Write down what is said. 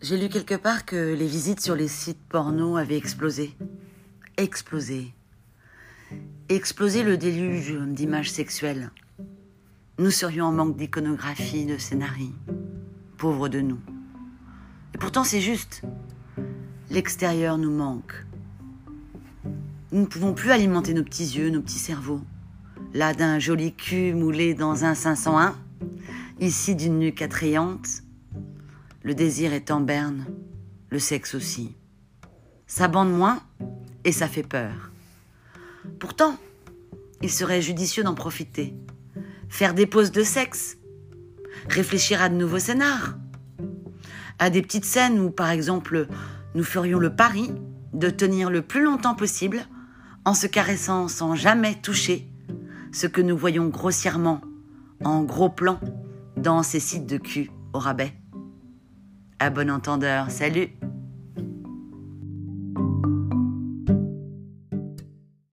J'ai lu quelque part que les visites sur les sites porno avaient explosé. Explosé. Explosé le déluge d'images sexuelles. Nous serions en manque d'iconographie, de scénarii. Pauvres de nous. Et pourtant c'est juste. L'extérieur nous manque. Nous ne pouvons plus alimenter nos petits yeux, nos petits cerveaux. Là d'un joli cul moulé dans un 501, ici d'une nuque attrayante, le désir est en berne, le sexe aussi. Ça bande moins et ça fait peur. Pourtant, il serait judicieux d'en profiter. Faire des pauses de sexe. Réfléchir à de nouveaux scénars. À des petites scènes où, par exemple, nous ferions le pari de tenir le plus longtemps possible en se caressant sans jamais toucher ce que nous voyons grossièrement en gros plan dans ces sites de cul au rabais. À bon entendeur, salut